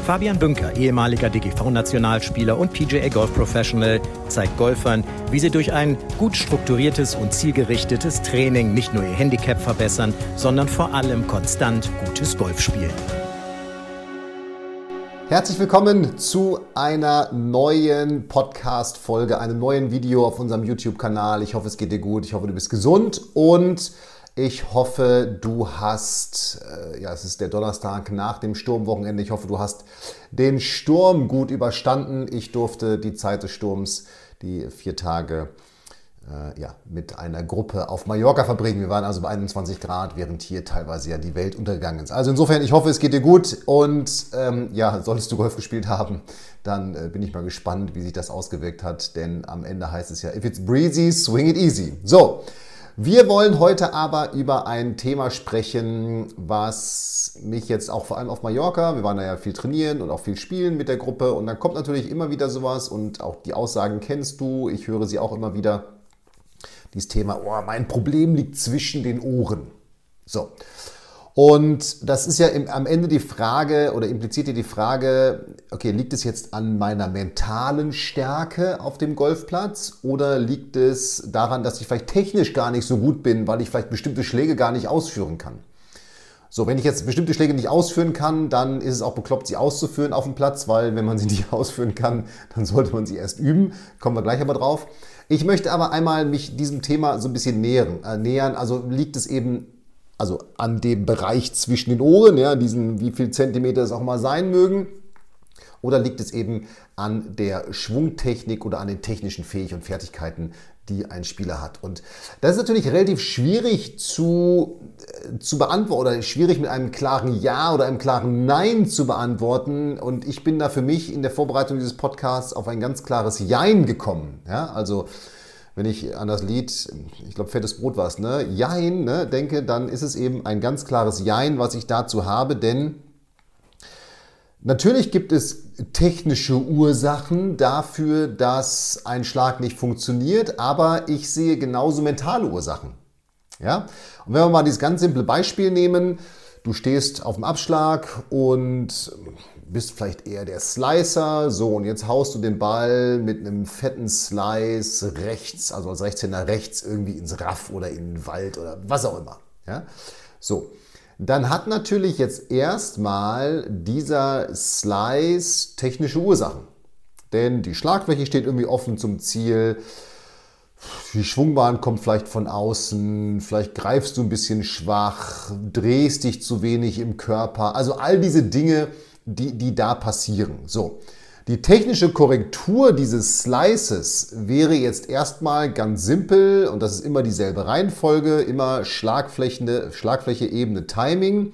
Fabian Bünker, ehemaliger DGV-Nationalspieler und PGA Golf Professional, zeigt Golfern, wie sie durch ein gut strukturiertes und zielgerichtetes Training nicht nur ihr Handicap verbessern, sondern vor allem konstant gutes Golf spielen. Herzlich willkommen zu einer neuen Podcast-Folge, einem neuen Video auf unserem YouTube-Kanal. Ich hoffe, es geht dir gut. Ich hoffe, du bist gesund und ich hoffe, du hast, äh, ja, es ist der Donnerstag nach dem Sturmwochenende. Ich hoffe, du hast den Sturm gut überstanden. Ich durfte die Zeit des Sturms, die vier Tage äh, ja, mit einer Gruppe auf Mallorca verbringen. Wir waren also bei 21 Grad, während hier teilweise ja die Welt untergegangen ist. Also insofern, ich hoffe, es geht dir gut und ähm, ja, solltest du Golf gespielt haben, dann äh, bin ich mal gespannt, wie sich das ausgewirkt hat, denn am Ende heißt es ja, if it's breezy, swing it easy. So, wir wollen heute aber über ein Thema sprechen, was mich jetzt auch vor allem auf Mallorca, wir waren da ja viel trainieren und auch viel spielen mit der Gruppe und dann kommt natürlich immer wieder sowas und auch die Aussagen kennst du, ich höre sie auch immer wieder dieses Thema, oh, mein Problem liegt zwischen den Ohren. So. Und das ist ja im, am Ende die Frage oder impliziert hier die Frage, okay, liegt es jetzt an meiner mentalen Stärke auf dem Golfplatz oder liegt es daran, dass ich vielleicht technisch gar nicht so gut bin, weil ich vielleicht bestimmte Schläge gar nicht ausführen kann? So, wenn ich jetzt bestimmte Schläge nicht ausführen kann, dann ist es auch bekloppt, sie auszuführen auf dem Platz, weil wenn man sie nicht ausführen kann, dann sollte man sie erst üben. Kommen wir gleich aber drauf. Ich möchte aber einmal mich diesem Thema so ein bisschen nähern. Äh, nähern. Also liegt es eben also an dem Bereich zwischen den Ohren, ja, diesen wie viel Zentimeter es auch mal sein mögen. Oder liegt es eben an der Schwungtechnik oder an den technischen Fähigkeiten und Fertigkeiten, die ein Spieler hat? Und das ist natürlich relativ schwierig zu, äh, zu beantworten oder schwierig mit einem klaren Ja oder einem klaren Nein zu beantworten. Und ich bin da für mich in der Vorbereitung dieses Podcasts auf ein ganz klares Jein gekommen. Ja, also wenn ich an das Lied, ich glaube, Fettes Brot war es, ne? Jein, ne, denke, dann ist es eben ein ganz klares Jein, was ich dazu habe, denn Natürlich gibt es technische Ursachen dafür, dass ein Schlag nicht funktioniert, aber ich sehe genauso mentale Ursachen. Ja? Und wenn wir mal dieses ganz simple Beispiel nehmen, du stehst auf dem Abschlag und bist vielleicht eher der Slicer, so und jetzt haust du den Ball mit einem fetten Slice rechts, also als Rechtshänder rechts irgendwie ins Raff oder in den Wald oder was auch immer. Ja? So, dann hat natürlich jetzt erstmal dieser Slice technische Ursachen. Denn die Schlagfläche steht irgendwie offen zum Ziel. Die Schwungbahn kommt vielleicht von außen, vielleicht greifst du ein bisschen schwach, drehst dich zu wenig im Körper. Also all diese Dinge, die, die da passieren. So. Die technische Korrektur dieses Slices wäre jetzt erstmal ganz simpel und das ist immer dieselbe Reihenfolge, immer Schlagfläche, Schlagfläche, Ebene, Timing.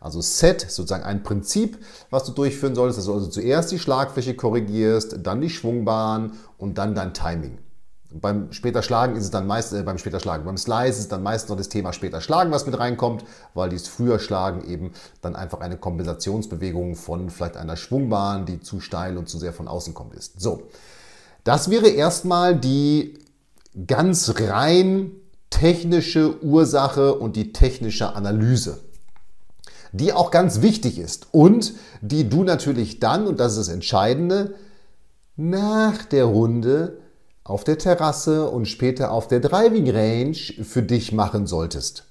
Also Set, sozusagen ein Prinzip, was du durchführen solltest, dass du also zuerst die Schlagfläche korrigierst, dann die Schwungbahn und dann dein Timing. Beim später Schlagen ist es dann meist, äh, beim später Schlagen, beim Slice ist es dann meist noch das Thema später Schlagen, was mit reinkommt, weil dieses früher Schlagen eben dann einfach eine Kompensationsbewegung von vielleicht einer Schwungbahn, die zu steil und zu sehr von außen kommt, ist. So. Das wäre erstmal die ganz rein technische Ursache und die technische Analyse, die auch ganz wichtig ist und die du natürlich dann, und das ist das Entscheidende, nach der Runde auf der Terrasse und später auf der Driving Range für dich machen solltest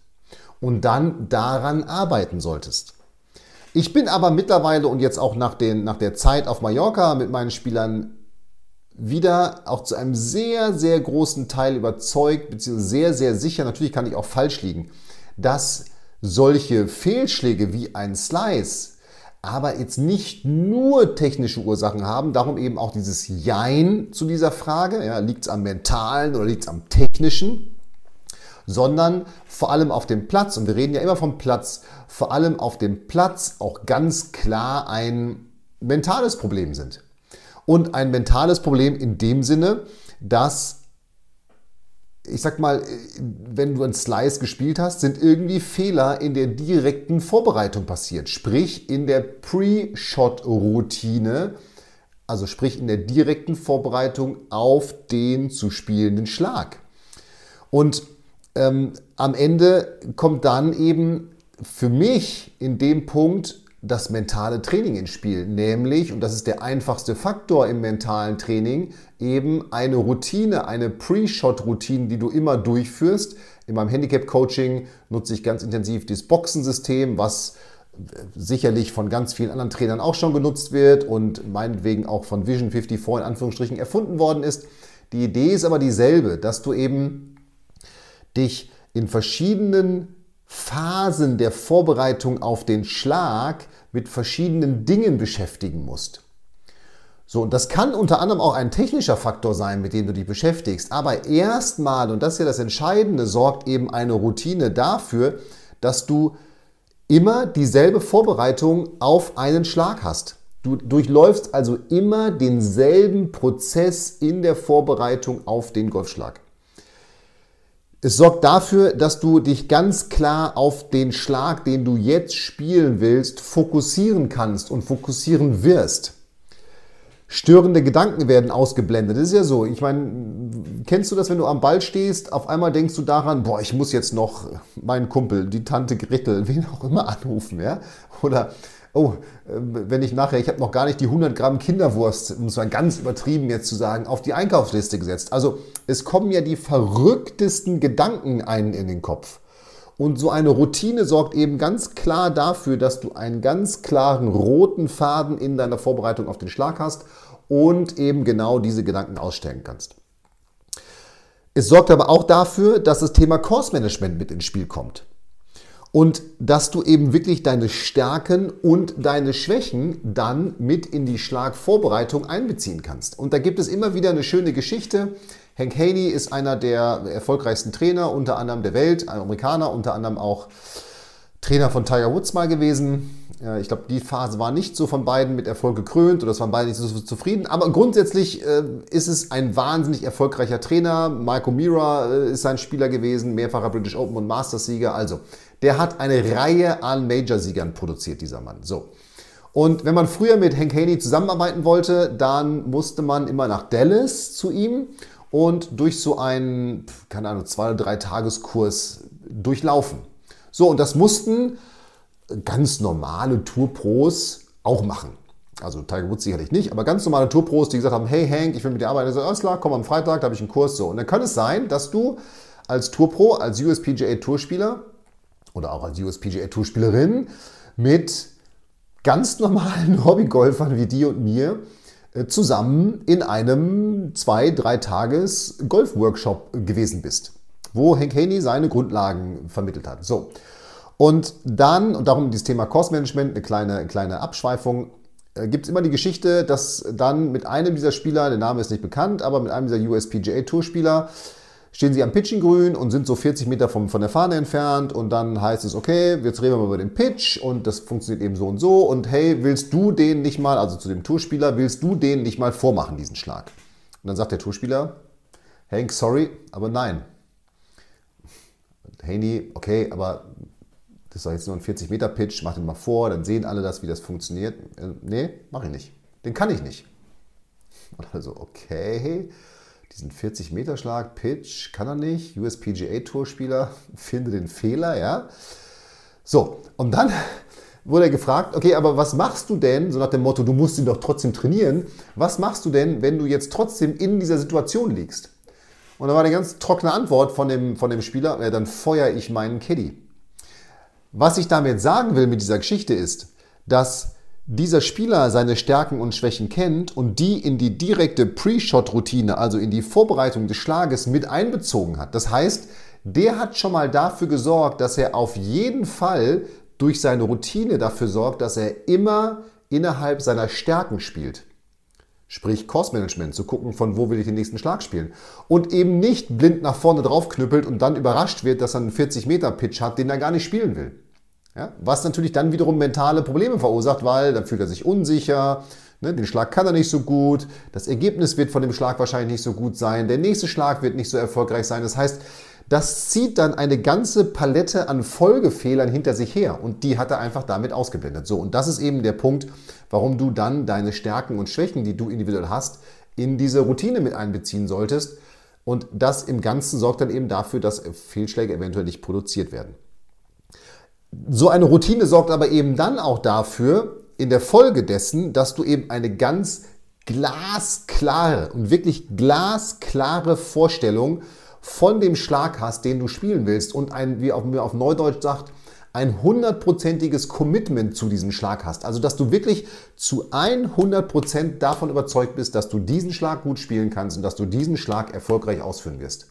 und dann daran arbeiten solltest. Ich bin aber mittlerweile und jetzt auch nach, den, nach der Zeit auf Mallorca mit meinen Spielern wieder auch zu einem sehr, sehr großen Teil überzeugt, beziehungsweise sehr, sehr sicher, natürlich kann ich auch falsch liegen, dass solche Fehlschläge wie ein Slice aber jetzt nicht nur technische Ursachen haben. Darum eben auch dieses Jein zu dieser Frage. Ja, liegt es am mentalen oder liegt es am technischen? Sondern vor allem auf dem Platz, und wir reden ja immer vom Platz, vor allem auf dem Platz auch ganz klar ein mentales Problem sind. Und ein mentales Problem in dem Sinne, dass ich sag mal, wenn du einen Slice gespielt hast, sind irgendwie Fehler in der direkten Vorbereitung passiert. Sprich, in der Pre-Shot-Routine, also sprich in der direkten Vorbereitung auf den zu spielenden Schlag. Und ähm, am Ende kommt dann eben für mich in dem Punkt das mentale Training ins Spiel, nämlich, und das ist der einfachste Faktor im mentalen Training, eben eine Routine, eine Pre-Shot-Routine, die du immer durchführst. In meinem Handicap-Coaching nutze ich ganz intensiv das Boxensystem, was sicherlich von ganz vielen anderen Trainern auch schon genutzt wird und meinetwegen auch von Vision 54 in Anführungsstrichen erfunden worden ist. Die Idee ist aber dieselbe, dass du eben dich in verschiedenen Phasen der Vorbereitung auf den Schlag mit verschiedenen Dingen beschäftigen musst. So, und das kann unter anderem auch ein technischer Faktor sein, mit dem du dich beschäftigst. Aber erstmal, und das ist ja das Entscheidende, sorgt eben eine Routine dafür, dass du immer dieselbe Vorbereitung auf einen Schlag hast. Du durchläufst also immer denselben Prozess in der Vorbereitung auf den Golfschlag. Es sorgt dafür, dass du dich ganz klar auf den Schlag, den du jetzt spielen willst, fokussieren kannst und fokussieren wirst. Störende Gedanken werden ausgeblendet. Das ist ja so. Ich meine, kennst du das, wenn du am Ball stehst, auf einmal denkst du daran, boah, ich muss jetzt noch meinen Kumpel, die Tante Gretel, wen auch immer anrufen, ja? Oder oh, äh, wenn ich nachher, ich habe noch gar nicht die 100 Gramm Kinderwurst, um es mal ganz übertrieben jetzt zu sagen, auf die Einkaufsliste gesetzt. Also es kommen ja die verrücktesten Gedanken einen in den Kopf. Und so eine Routine sorgt eben ganz klar dafür, dass du einen ganz klaren roten Faden in deiner Vorbereitung auf den Schlag hast und eben genau diese Gedanken ausstellen kannst. Es sorgt aber auch dafür, dass das Thema Course Management mit ins Spiel kommt und dass du eben wirklich deine Stärken und deine Schwächen dann mit in die Schlagvorbereitung einbeziehen kannst. Und da gibt es immer wieder eine schöne Geschichte. Hank Haney ist einer der erfolgreichsten Trainer, unter anderem der Welt, Amerikaner, unter anderem auch Trainer von Tiger Woods mal gewesen. Ich glaube, die Phase war nicht so von beiden mit Erfolg gekrönt oder es waren beide nicht so zufrieden. Aber grundsätzlich äh, ist es ein wahnsinnig erfolgreicher Trainer. Marco Mira äh, ist sein Spieler gewesen, mehrfacher British Open und Masters-Sieger. Also, der hat eine Reihe an Major-Siegern produziert, dieser Mann. So. Und wenn man früher mit Hank Haney zusammenarbeiten wollte, dann musste man immer nach Dallas zu ihm und durch so einen, keine Ahnung, zwei oder drei Tageskurs durchlaufen. So, und das mussten ganz normale Tourpros auch machen. Also Tiger Woods sicherlich nicht, aber ganz normale Tourpros, die gesagt haben, hey Hank, ich will mit dir arbeiten. Ich so, alles komm am Freitag, da habe ich einen Kurs. So, und dann kann es sein, dass du als Tourpro, als USPGA Tourspieler oder auch als USPGA Tourspielerin mit ganz normalen Hobbygolfern wie dir und mir zusammen in einem zwei, drei Tages Golfworkshop gewesen bist, wo Hank Haney seine Grundlagen vermittelt hat. So. Und dann, und darum dieses Thema Cost Management, eine kleine, kleine Abschweifung, äh, gibt es immer die Geschichte, dass dann mit einem dieser Spieler, der Name ist nicht bekannt, aber mit einem dieser USPGA Tourspieler stehen sie am Pitching Grün und sind so 40 Meter vom, von der Fahne entfernt und dann heißt es, okay, jetzt reden wir mal über den Pitch und das funktioniert eben so und so und hey, willst du den nicht mal, also zu dem Tourspieler, willst du den nicht mal vormachen, diesen Schlag? Und dann sagt der Tourspieler, Hank, sorry, aber nein. Haney, okay, aber das ist doch jetzt nur ein 40 Meter Pitch, mach den mal vor, dann sehen alle das, wie das funktioniert. Äh, nee, mach ich nicht. Den kann ich nicht. Und also, okay, diesen 40-Meter-Schlag, Pitch, kann er nicht. USPGA-Tourspieler, finde den Fehler, ja. So, und dann wurde er gefragt, okay, aber was machst du denn, so nach dem Motto, du musst ihn doch trotzdem trainieren, was machst du denn, wenn du jetzt trotzdem in dieser Situation liegst? Und da war eine ganz trockene Antwort von dem, von dem Spieler, ja, dann feuere ich meinen Caddy. Was ich damit sagen will mit dieser Geschichte ist, dass dieser Spieler seine Stärken und Schwächen kennt und die in die direkte Pre-Shot-Routine, also in die Vorbereitung des Schlages mit einbezogen hat. Das heißt, der hat schon mal dafür gesorgt, dass er auf jeden Fall durch seine Routine dafür sorgt, dass er immer innerhalb seiner Stärken spielt. Sprich Course Management, zu gucken, von wo will ich den nächsten Schlag spielen. Und eben nicht blind nach vorne draufknüppelt und dann überrascht wird, dass er einen 40-Meter-Pitch hat, den er gar nicht spielen will. Ja? Was natürlich dann wiederum mentale Probleme verursacht, weil dann fühlt er sich unsicher, Ne, den Schlag kann er nicht so gut, das Ergebnis wird von dem Schlag wahrscheinlich nicht so gut sein, der nächste Schlag wird nicht so erfolgreich sein. Das heißt, das zieht dann eine ganze Palette an Folgefehlern hinter sich her und die hat er einfach damit ausgeblendet. So, und das ist eben der Punkt, warum du dann deine Stärken und Schwächen, die du individuell hast, in diese Routine mit einbeziehen solltest. Und das im Ganzen sorgt dann eben dafür, dass Fehlschläge eventuell nicht produziert werden. So eine Routine sorgt aber eben dann auch dafür, in der Folge dessen, dass du eben eine ganz glasklare und wirklich glasklare Vorstellung von dem Schlag hast, den du spielen willst und ein, wie auf, auf Neudeutsch sagt, ein hundertprozentiges Commitment zu diesem Schlag hast. Also, dass du wirklich zu 100% davon überzeugt bist, dass du diesen Schlag gut spielen kannst und dass du diesen Schlag erfolgreich ausführen wirst.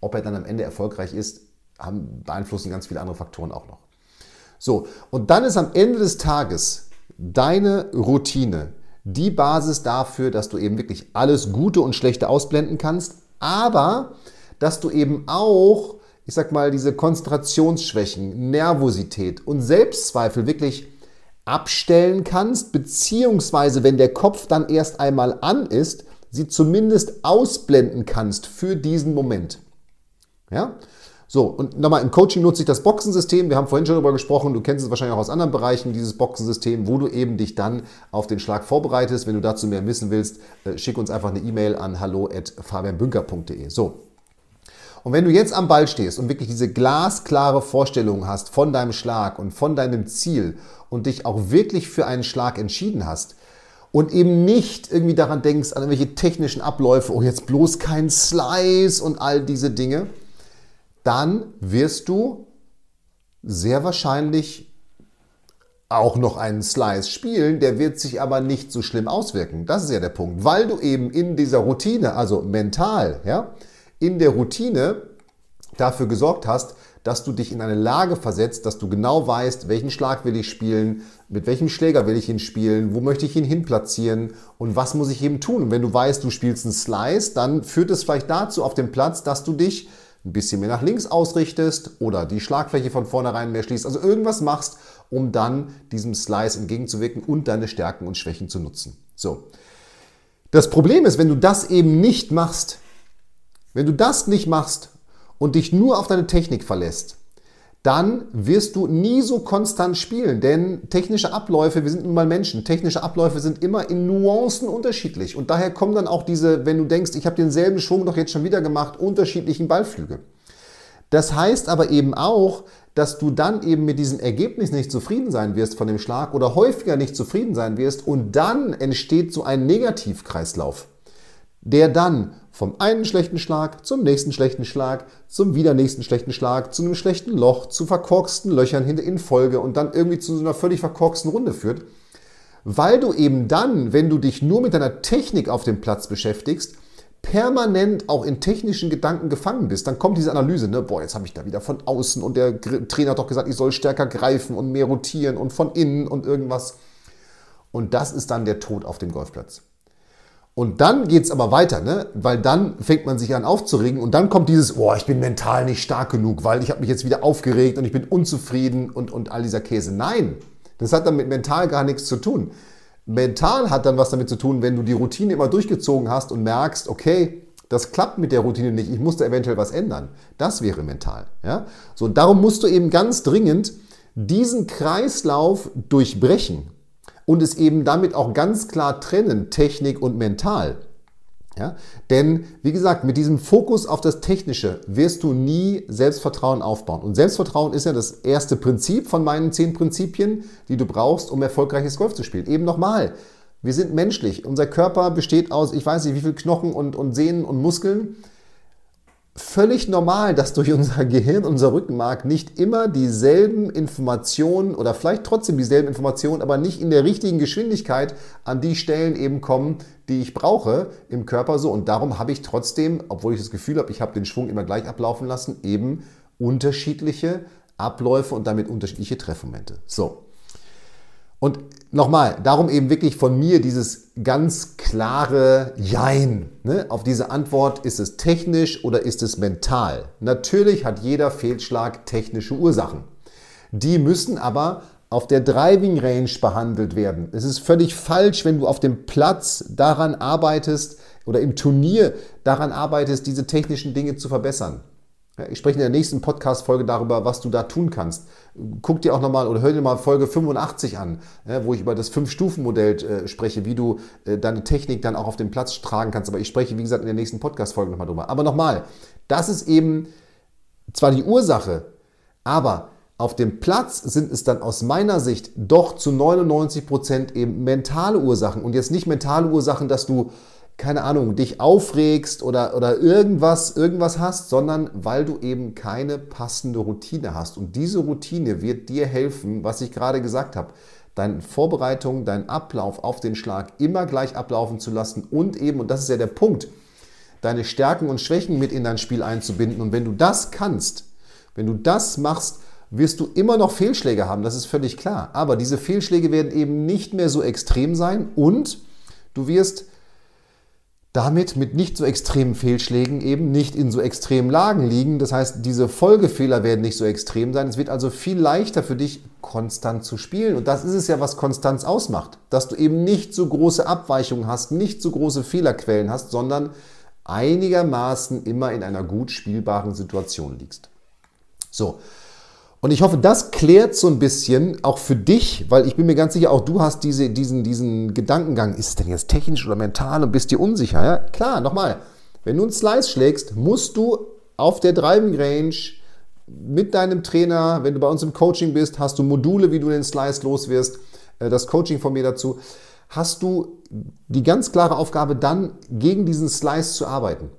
Ob er dann am Ende erfolgreich ist, haben, beeinflussen ganz viele andere Faktoren auch noch. So, und dann ist am Ende des Tages deine Routine die Basis dafür, dass du eben wirklich alles Gute und Schlechte ausblenden kannst, aber dass du eben auch, ich sag mal, diese Konzentrationsschwächen, Nervosität und Selbstzweifel wirklich abstellen kannst, beziehungsweise wenn der Kopf dann erst einmal an ist, sie zumindest ausblenden kannst für diesen Moment. Ja? So, und nochmal, im Coaching nutze ich das Boxensystem. Wir haben vorhin schon darüber gesprochen, du kennst es wahrscheinlich auch aus anderen Bereichen, dieses Boxensystem, wo du eben dich dann auf den Schlag vorbereitest. Wenn du dazu mehr wissen willst, äh, schick uns einfach eine E-Mail an hallo.fabianbünker.de. So, und wenn du jetzt am Ball stehst und wirklich diese glasklare Vorstellung hast von deinem Schlag und von deinem Ziel und dich auch wirklich für einen Schlag entschieden hast und eben nicht irgendwie daran denkst, an irgendwelche technischen Abläufe, oh jetzt bloß kein Slice und all diese Dinge, dann wirst du sehr wahrscheinlich auch noch einen Slice spielen, der wird sich aber nicht so schlimm auswirken. Das ist ja der Punkt, weil du eben in dieser Routine, also mental, ja, in der Routine dafür gesorgt hast, dass du dich in eine Lage versetzt, dass du genau weißt, welchen Schlag will ich spielen, mit welchem Schläger will ich ihn spielen, wo möchte ich ihn hinplatzieren und was muss ich eben tun. Und wenn du weißt, du spielst einen Slice, dann führt es vielleicht dazu auf dem Platz, dass du dich ein bisschen mehr nach links ausrichtest oder die Schlagfläche von vornherein mehr schließt. Also irgendwas machst, um dann diesem Slice entgegenzuwirken und deine Stärken und Schwächen zu nutzen. So. Das Problem ist, wenn du das eben nicht machst, wenn du das nicht machst und dich nur auf deine Technik verlässt, dann wirst du nie so konstant spielen. Denn technische Abläufe, wir sind nun mal Menschen, technische Abläufe sind immer in Nuancen unterschiedlich. Und daher kommen dann auch diese, wenn du denkst, ich habe denselben Schwung doch jetzt schon wieder gemacht, unterschiedlichen Ballflüge. Das heißt aber eben auch, dass du dann eben mit diesem Ergebnis nicht zufrieden sein wirst von dem Schlag oder häufiger nicht zufrieden sein wirst und dann entsteht so ein Negativkreislauf, der dann vom einen schlechten Schlag zum nächsten schlechten Schlag, zum wieder nächsten schlechten Schlag, zu einem schlechten Loch, zu verkorksten Löchern in Folge und dann irgendwie zu so einer völlig verkorksten Runde führt. Weil du eben dann, wenn du dich nur mit deiner Technik auf dem Platz beschäftigst, permanent auch in technischen Gedanken gefangen bist, dann kommt diese Analyse, ne, boah, jetzt habe ich da wieder von außen und der Trainer hat doch gesagt, ich soll stärker greifen und mehr rotieren und von innen und irgendwas. Und das ist dann der Tod auf dem Golfplatz. Und dann geht es aber weiter, ne? weil dann fängt man sich an aufzuregen und dann kommt dieses, oh, ich bin mental nicht stark genug, weil ich habe mich jetzt wieder aufgeregt und ich bin unzufrieden und, und all dieser Käse. Nein, das hat dann mit mental gar nichts zu tun. Mental hat dann was damit zu tun, wenn du die Routine immer durchgezogen hast und merkst, okay, das klappt mit der Routine nicht, ich muss da eventuell was ändern. Das wäre mental. Ja? So, und darum musst du eben ganz dringend diesen Kreislauf durchbrechen und es eben damit auch ganz klar trennen, Technik und mental. Ja? Denn, wie gesagt, mit diesem Fokus auf das Technische wirst du nie Selbstvertrauen aufbauen. Und Selbstvertrauen ist ja das erste Prinzip von meinen zehn Prinzipien, die du brauchst, um erfolgreiches Golf zu spielen. Eben nochmal, wir sind menschlich. Unser Körper besteht aus, ich weiß nicht, wie viel Knochen und, und Sehnen und Muskeln völlig normal, dass durch unser Gehirn, unser Rückenmark nicht immer dieselben Informationen oder vielleicht trotzdem dieselben Informationen, aber nicht in der richtigen Geschwindigkeit an die Stellen eben kommen, die ich brauche im Körper so. Und darum habe ich trotzdem, obwohl ich das Gefühl habe, ich habe den Schwung immer gleich ablaufen lassen, eben unterschiedliche Abläufe und damit unterschiedliche Treffmomente. So. Und nochmal, darum eben wirklich von mir dieses ganz klare Jein. Ne? Auf diese Antwort, ist es technisch oder ist es mental? Natürlich hat jeder Fehlschlag technische Ursachen. Die müssen aber auf der Driving Range behandelt werden. Es ist völlig falsch, wenn du auf dem Platz daran arbeitest oder im Turnier daran arbeitest, diese technischen Dinge zu verbessern. Ich spreche in der nächsten Podcast-Folge darüber, was du da tun kannst. Guck dir auch nochmal oder hör dir mal Folge 85 an, wo ich über das Fünf-Stufen-Modell äh, spreche, wie du äh, deine Technik dann auch auf dem Platz tragen kannst. Aber ich spreche, wie gesagt, in der nächsten Podcast-Folge nochmal drüber. Aber nochmal, das ist eben zwar die Ursache, aber auf dem Platz sind es dann aus meiner Sicht doch zu 99 Prozent eben mentale Ursachen. Und jetzt nicht mentale Ursachen, dass du keine Ahnung, dich aufregst oder, oder irgendwas, irgendwas hast, sondern weil du eben keine passende Routine hast. Und diese Routine wird dir helfen, was ich gerade gesagt habe, deine Vorbereitung, deinen Ablauf auf den Schlag immer gleich ablaufen zu lassen und eben, und das ist ja der Punkt, deine Stärken und Schwächen mit in dein Spiel einzubinden. Und wenn du das kannst, wenn du das machst, wirst du immer noch Fehlschläge haben, das ist völlig klar. Aber diese Fehlschläge werden eben nicht mehr so extrem sein und du wirst damit mit nicht so extremen Fehlschlägen eben nicht in so extremen Lagen liegen. Das heißt, diese Folgefehler werden nicht so extrem sein. Es wird also viel leichter für dich, konstant zu spielen. Und das ist es ja, was Konstanz ausmacht. Dass du eben nicht so große Abweichungen hast, nicht so große Fehlerquellen hast, sondern einigermaßen immer in einer gut spielbaren Situation liegst. So, und ich hoffe, das klärt so ein bisschen auch für dich, weil ich bin mir ganz sicher, auch du hast diese, diesen, diesen Gedankengang, ist es denn jetzt technisch oder mental und bist dir unsicher? Ja, klar, nochmal, wenn du einen Slice schlägst, musst du auf der Driving Range mit deinem Trainer, wenn du bei uns im Coaching bist, hast du Module, wie du den Slice los wirst, äh, das Coaching von mir dazu, hast du die ganz klare Aufgabe, dann gegen diesen Slice zu arbeiten.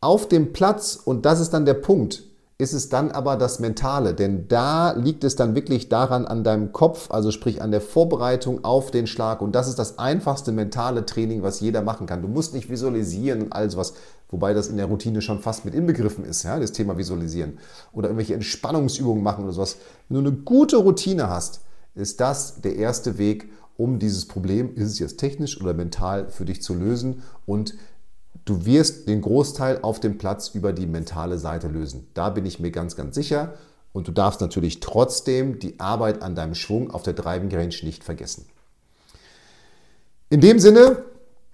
Auf dem Platz, und das ist dann der Punkt, ist es dann aber das Mentale, denn da liegt es dann wirklich daran an deinem Kopf, also sprich an der Vorbereitung auf den Schlag und das ist das einfachste mentale Training, was jeder machen kann. Du musst nicht visualisieren und all sowas, wobei das in der Routine schon fast mit inbegriffen ist, ja, das Thema Visualisieren oder irgendwelche Entspannungsübungen machen oder sowas. Wenn du eine gute Routine hast, ist das der erste Weg, um dieses Problem, ist es jetzt technisch oder mental, für dich zu lösen und Du wirst den Großteil auf dem Platz über die mentale Seite lösen. Da bin ich mir ganz, ganz sicher. Und du darfst natürlich trotzdem die Arbeit an deinem Schwung auf der Driving Range nicht vergessen. In dem Sinne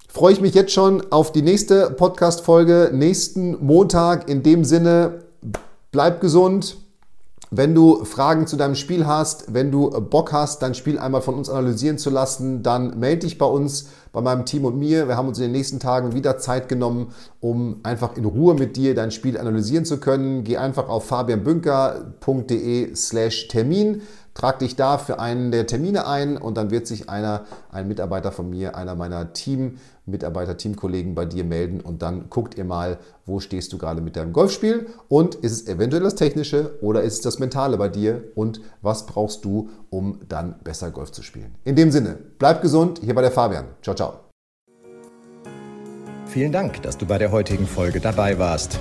freue ich mich jetzt schon auf die nächste Podcast-Folge nächsten Montag. In dem Sinne, bleib gesund. Wenn du Fragen zu deinem Spiel hast, wenn du Bock hast, dein Spiel einmal von uns analysieren zu lassen, dann melde dich bei uns, bei meinem Team und mir. Wir haben uns in den nächsten Tagen wieder Zeit genommen, um einfach in Ruhe mit dir dein Spiel analysieren zu können. Geh einfach auf fabianbünker.de slash Termin. Trag dich da für einen der Termine ein und dann wird sich einer, ein Mitarbeiter von mir, einer meiner Team-Mitarbeiter, Teamkollegen bei dir melden und dann guckt ihr mal, wo stehst du gerade mit deinem Golfspiel und ist es eventuell das Technische oder ist es das Mentale bei dir und was brauchst du, um dann besser Golf zu spielen. In dem Sinne, bleib gesund, hier bei der Fabian. Ciao, ciao. Vielen Dank, dass du bei der heutigen Folge dabei warst.